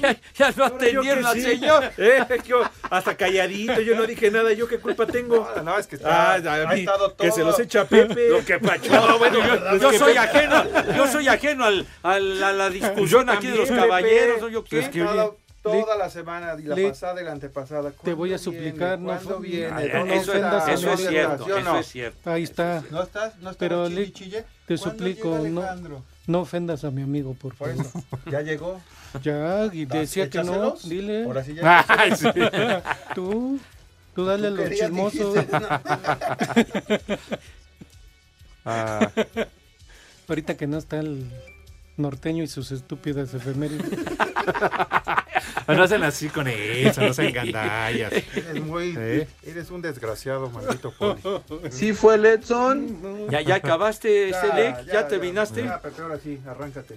ya, ya no atendieron al señor. Eh, yo hasta calladito, yo no dije nada, ¿yo qué culpa tengo? No, no, es que está- Ah, a ha mí, estado que se todo. los echa Pepe. Lo que pacho. No, bueno, yo, soy ajeno, yo soy ajeno al, al- a la discusión aquí de los caballeros, Pepe. ¿o yo qué? Es que, oye, Toda la semana, y la pasada y la antepasada. Te voy a ¿Cuándo suplicar, viene? no ¿Cuándo fu- viene? ¿Dónde eso- está? eso ¿Dónde es cierto, ¿Sí o eso no? es cierto. Ahí está. ¿No estás? ¿No estás Pero chille, Lick, chille? te ¿Cuándo suplico, no, no ofendas a mi amigo, por Por favor. eso, ¿ya llegó? Ya, y decía que no, dile. Ahora sí ya. Ay, sí. Tú, tú dale a Tú los querías, chismosos. ¿no? Ah. Ahorita que no está el norteño y sus estúpidas efemérides. No hacen así con eso, no sean gandallas. Eres muy. ¿Eh? Eres un desgraciado, maldito Poli. ¿Sí fue el Edson? ¿Ya, ya acabaste, este Ya, Lec? ¿Ya, ya, te ya. vinaste? Ya, Pepe, ahora sí, arráncate.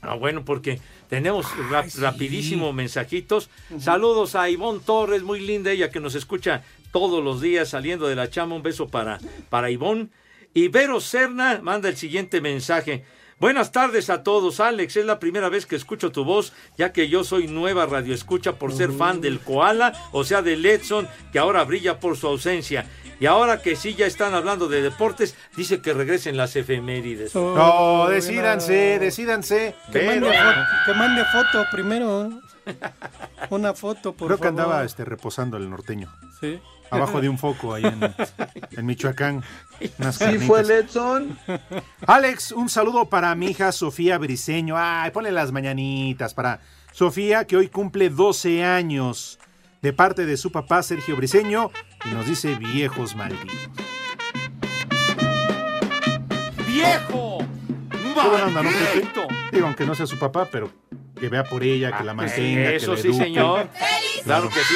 Ah, bueno, porque tenemos rap- rapidísimo mensajitos. Saludos a Ivonne Torres, muy linda ella que nos escucha todos los días saliendo de la chama. Un beso para, para Ivonne. Y Vero Serna manda el siguiente mensaje. Buenas tardes a todos, Alex. Es la primera vez que escucho tu voz, ya que yo soy nueva radioescucha por ser fan del Koala, o sea, del Edson, que ahora brilla por su ausencia. Y ahora que sí ya están hablando de deportes, dice que regresen las efemérides. No, decídanse, decídanse. Que mande, foto, que mande foto primero. Una foto, por Creo que favor. andaba este, reposando el norteño. Sí. Abajo de un foco ahí en, en Michoacán. Unas ¿Sí carnitas. fue el Edson? Alex, un saludo para mi hija Sofía Briseño. Ay, ponle las mañanitas para Sofía, que hoy cumple 12 años. De parte de su papá Sergio Briseño. Y nos dice viejos malditos. ¡Viejo! Qué buena onda, ¿no. Digo, aunque no sea su papá, pero que vea por ella, que la mantenga, que Ah, Eso la sí, eduque. señor. Claro que sí.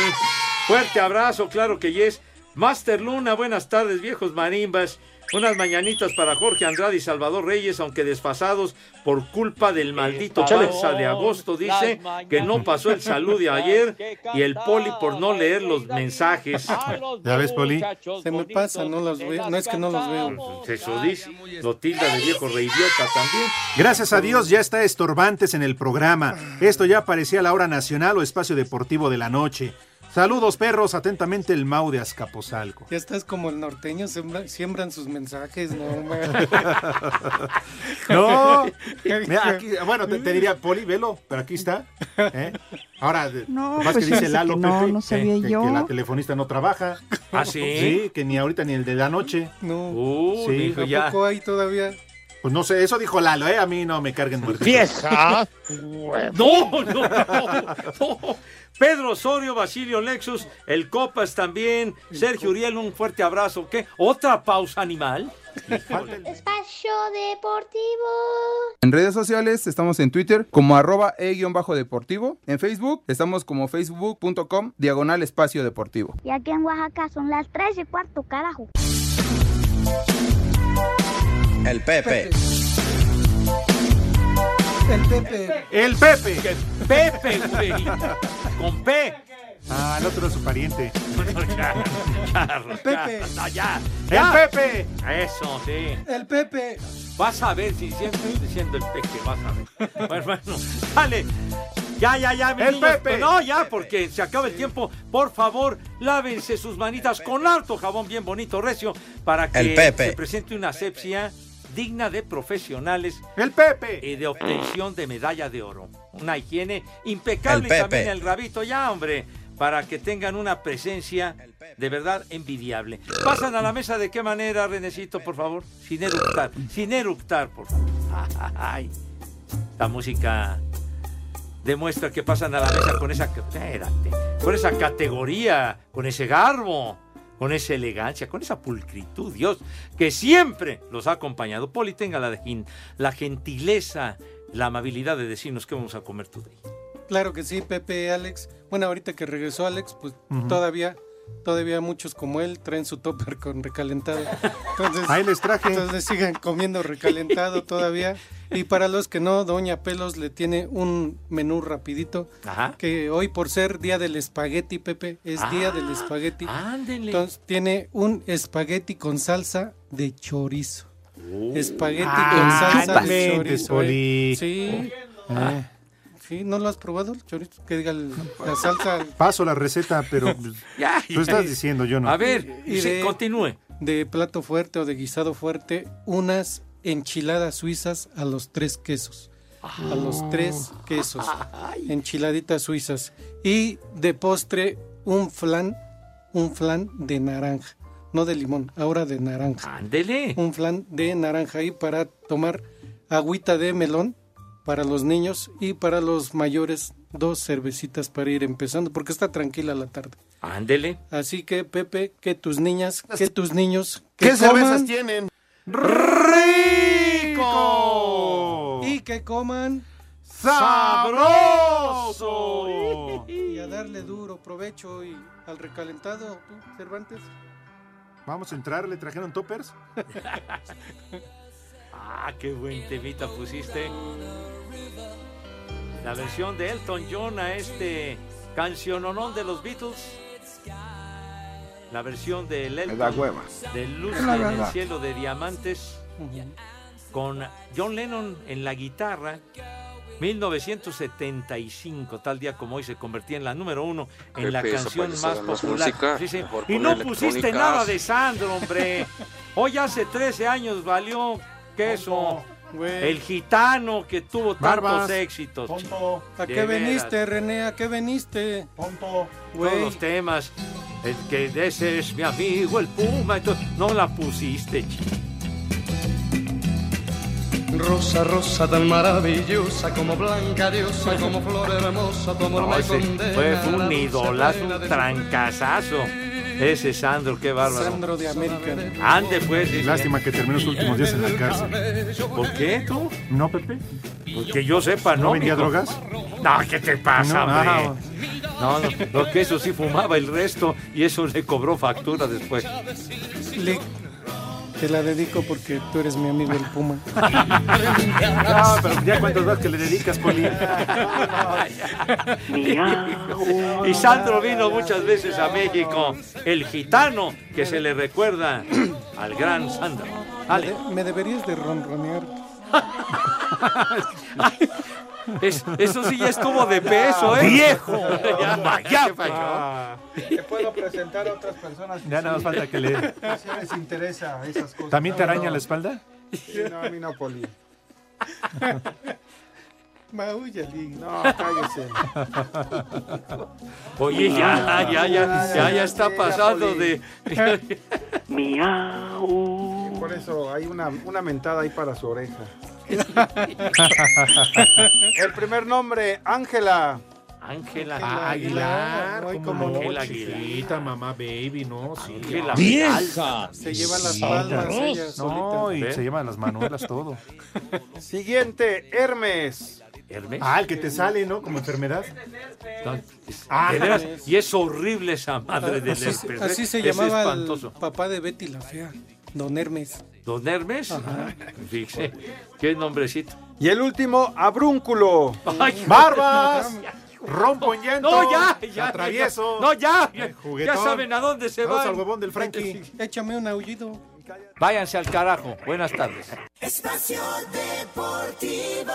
Fuerte abrazo, claro que yes. Master Luna, buenas tardes, viejos marimbas. Unas mañanitas para Jorge Andrade y Salvador Reyes, aunque desfasados por culpa del maldito panza de agosto, dice que no pasó el salud de ayer y el poli por no leer los mensajes. ¿Ya ves, Poli? Se me pasa, no los veo. No es que no los veo. Eso dice. Lo tilda de viejo reidiota también. Gracias a Dios ya está estorbantes en el programa. Esto ya parecía la hora nacional o espacio deportivo de la noche. Saludos perros, atentamente el Mau de Azcapotzalco. Ya estás como el norteño, siembra- siembran sus mensajes, ¿no? hombre? No, mira, aquí, bueno, te, te diría, Poli, velo, pero aquí está. ¿eh? Ahora, No, más pues que dice Lalo que no, Pepe, no sabía que, yo. que la telefonista no trabaja. ¿Ah, sí? Sí, que ni ahorita ni el de la noche. No. Uh, Sí, dijo ¿A ya. poco hay todavía? Pues no sé, eso dijo Lalo, ¿eh? A mí no me carguen muertos. Vieja. No, no, no, no. Pedro Osorio, Basilio Lexus, el Copas también, Sergio Uriel, un fuerte abrazo. ¿Qué? ¿Otra pausa animal? Espacio Deportivo. En redes sociales estamos en Twitter como arroba e-deportivo. En Facebook estamos como facebook.com diagonal espacio deportivo. Y aquí en Oaxaca son las 3 y cuarto, carajo. El Pepe. El Pepe. El Pepe. Que Pepe, güey. Con P. Ah, el otro es su pariente. Pepe. ya, no, ya, ¡El ya. Pepe! Eso, sí. El Pepe. Vas a ver si siempre estoy diciendo el Pepe, vas a ver. Bueno, bueno, dale. Ya, ya, ya, mis El niños. Pepe. No, ya, porque se acaba el tiempo. Por favor, lávense sus manitas con harto jabón bien bonito, recio, para que El Pepe. se presente una asepsia digna de profesionales ¡El Pepe! y de obtención de medalla de oro. Una higiene impecable El y también el rabito, ya, hombre, para que tengan una presencia de verdad envidiable. ¿Pasan a la mesa de qué manera, Renecito, por favor? Sin eructar, sin eructar, por favor. Ay, la música demuestra que pasan a la mesa con esa, espérate, con esa categoría, con ese garbo, con esa elegancia, con esa pulcritud, Dios, que siempre los ha acompañado. Poli, tenga la, de la gentileza, la amabilidad de decirnos qué vamos a comer today. Claro que sí, Pepe, Alex. Bueno, ahorita que regresó Alex, pues todavía, todavía muchos como él traen su topper con recalentado. Entonces, Ahí les traje. entonces sigan comiendo recalentado todavía. Y para los que no, Doña Pelos le tiene un menú rapidito. Ajá. Que hoy por ser día del espagueti, Pepe, es día del espagueti. Ándele. Entonces tiene un espagueti con salsa de chorizo. Espagueti Ah, con salsa de chorizo. ¿eh? Sí. Eh, Sí, ¿no lo has probado el chorizo? Que diga el- la salsa paso la receta, pero pues, Ya, tú estás diciendo, yo no. A ver, Y sí, de- continúe. de plato fuerte o de guisado fuerte, unas enchiladas suizas a los tres quesos. A los tres quesos. Enchiladitas suizas. Y de postre, un flan, un flan de naranja. No de limón, ahora de naranja. Ándele. Un flan de naranja y para tomar agüita de melón para los niños y para los mayores dos cervecitas para ir empezando porque está tranquila la tarde. Ándele. Así que Pepe, que tus niñas, que tus niños, ¿Qué que cervezas coman tienen? ¡Rico! y que coman ¡Sabroso! y a darle duro provecho y al recalentado, tú, Cervantes. Vamos a entrar, ¿le trajeron toppers? Ah, qué buen temita pusiste. La versión de Elton John a este canciononón de los Beatles. La versión de Elton de Luz en el cielo de diamantes con John Lennon en la guitarra. 1975, tal día como hoy, se convertía en la número uno en la canción más popular. música, Sí, sí. mejor Y no pusiste nada de Sandro, hombre. Hoy hace 13 años valió queso. Güey. El gitano que tuvo tantos éxitos. Tonto, ¿A qué veras. veniste, René? ¿A qué veniste? tonto. Todos Güey. los temas. El que de ese es mi amigo, el Puma. todo. No la pusiste, chico. Rosa, rosa tan maravillosa, como blanca diosa, como flor hermosa, tu amor No, me condena. fue, un idolazo, un trancazazo. Ese Sandro, qué bárbaro. Sandro de América. Ande pues. Lástima que terminó sus últimos días en la cárcel. ¿Por qué tú? ¿No, Pepe? Pues que yo sepa, ¿no? ¿No vendía mijo? drogas? No, ¿qué te pasa, No, hombre? No, no, lo que eso sí fumaba el resto y eso le cobró factura después. Le- te la dedico porque tú eres mi amigo el Puma. No, pero ya cuántas vas que le dedicas, Poli. Y Sandro vino muchas veces a México, el gitano que se le recuerda al gran Sandro. Me deberías de ronronear. Es- eso sí ya estuvo de peso, ¿eh? ¡Viejo! ya, ya falló. Te puedo presentar a otras personas. Ya nada más falta que le... Si les interesa esas cosas. ¿También te araña no. la espalda? Sí, no, a mí no, Poli. Maúyali. No, cállese. Oye, ya, ya, ya, ya, ya está pasando de. Y Por eso hay una, una mentada ahí para su oreja. El primer nombre, Ángela. Ángela Aguilar, Ay, como Ángela chiquita, mamá baby, no, sí. Ángela ¡Vieja! Se lleva las palmas ella No, y se llevan las manuelas todo. Siguiente, Hermes. Hermes. Ah, el que te sale, ¿no? Como enfermedad. Ah, de veras, y es horrible esa madre del Así, herpes. así ¿eh? se Es llamaba espantoso. el papá de Betty la Fea, Don Hermes. ¿Don Hermes? Fíjese, qué nombrecito. Y el último, Abrúnculo. Ay, ¡Barbas! Rompo en llanto. No, ya, ya. atravieso. No, ya. Ya saben a dónde se Vamos van. al huevón del Frankie. Échame un aullido. Váyanse al carajo. Buenas tardes. Espacio Deportivo.